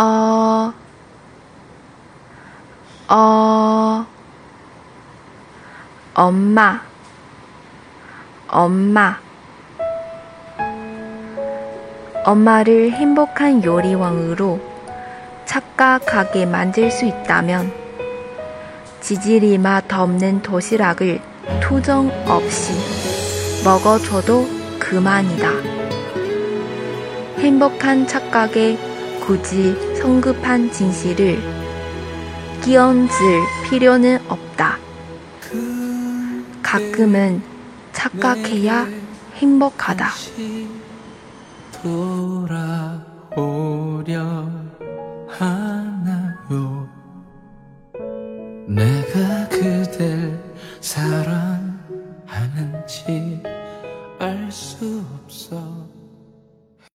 어, 어, 엄마, 엄마. 엄마를 행복한 요리왕으로 착각하게 만들 수 있다면 지질이 맛 없는 도시락을 투정 없이 먹어줘도 그만이다. 행복한 착각에 굳이 성급한 진실을 끼얹을 필요는 없다. 가끔은 착각해야 행복하다. 돌아오려 하나요? 내가 그댈 사랑하는지 알 수 없어.